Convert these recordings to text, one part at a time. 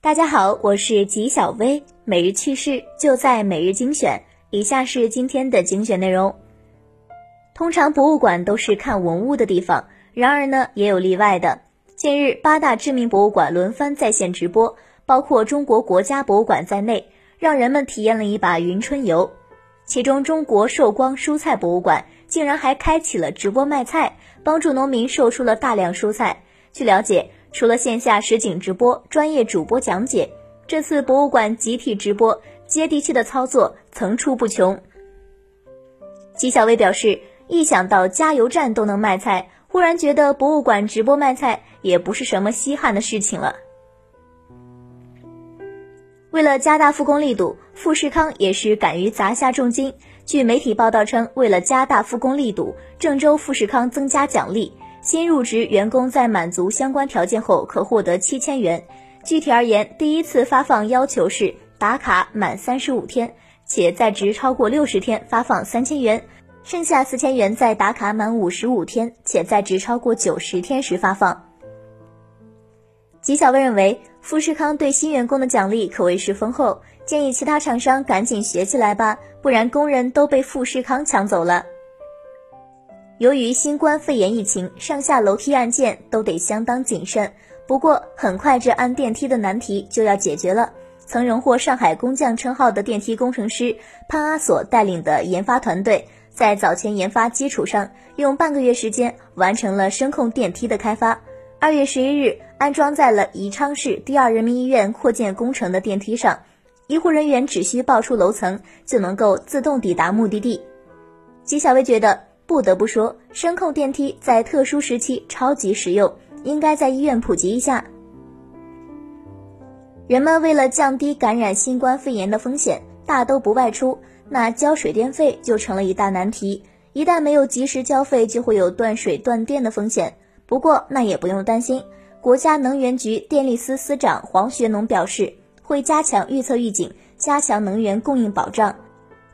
大家好，我是吉小薇，每日趣事就在每日精选。以下是今天的精选内容。通常博物馆都是看文物的地方，然而呢也有例外的。近日，八大知名博物馆轮番在线直播，包括中国国家博物馆在内，让人们体验了一把云春游。其中，中国寿光蔬菜博物馆竟然还开启了直播卖菜，帮助农民售出了大量蔬菜。据了解。除了线下实景直播、专业主播讲解，这次博物馆集体直播、接地气的操作层出不穷。纪晓薇表示，一想到加油站都能卖菜，忽然觉得博物馆直播卖菜也不是什么稀罕的事情了。为了加大复工力度，富士康也是敢于砸下重金。据媒体报道称，为了加大复工力度，郑州富士康增加奖励。新入职员工在满足相关条件后，可获得七千元。具体而言，第一次发放要求是打卡满三十五天，且在职超过六十天，发放三千元；剩下四千元在打卡满五十五天，且在职超过九十天时发放。吉小薇认为，富士康对新员工的奖励可谓是丰厚，建议其他厂商赶紧学起来吧，不然工人都被富士康抢走了。由于新冠肺炎疫情，上下楼梯按键都得相当谨慎。不过，很快这按电梯的难题就要解决了。曾荣获上海工匠称号的电梯工程师潘阿索带领的研发团队，在早前研发基础上，用半个月时间完成了声控电梯的开发。二月十一日，安装在了宜昌市第二人民医院扩建工程的电梯上，医护人员只需报出楼层，就能够自动抵达目的地。纪晓薇觉得。不得不说，声控电梯在特殊时期超级实用，应该在医院普及一下。人们为了降低感染新冠肺炎的风险，大都不外出，那交水电费就成了一大难题。一旦没有及时交费，就会有断水断电的风险。不过那也不用担心，国家能源局电力司司长黄学农表示，会加强预测预警，加强能源供应保障。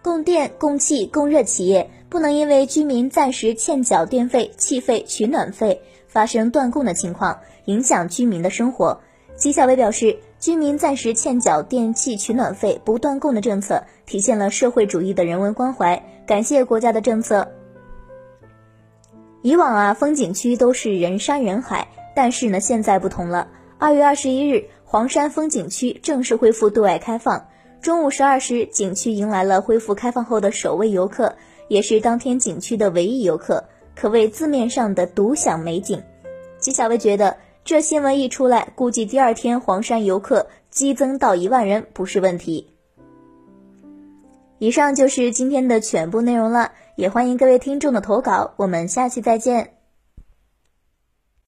供电、供气、供热企业不能因为居民暂时欠缴电费、气费、取暖费发生断供的情况，影响居民的生活。纪晓薇表示，居民暂时欠缴电气取暖费不断供的政策，体现了社会主义的人文关怀，感谢国家的政策。以往啊，风景区都是人山人海，但是呢，现在不同了。二月二十一日，黄山风景区正式恢复对外开放。中午十二时，景区迎来了恢复开放后的首位游客，也是当天景区的唯一游客，可谓字面上的独享美景。纪晓薇觉得，这新闻一出来，估计第二天黄山游客激增到一万人不是问题。以上就是今天的全部内容了，也欢迎各位听众的投稿，我们下期再见。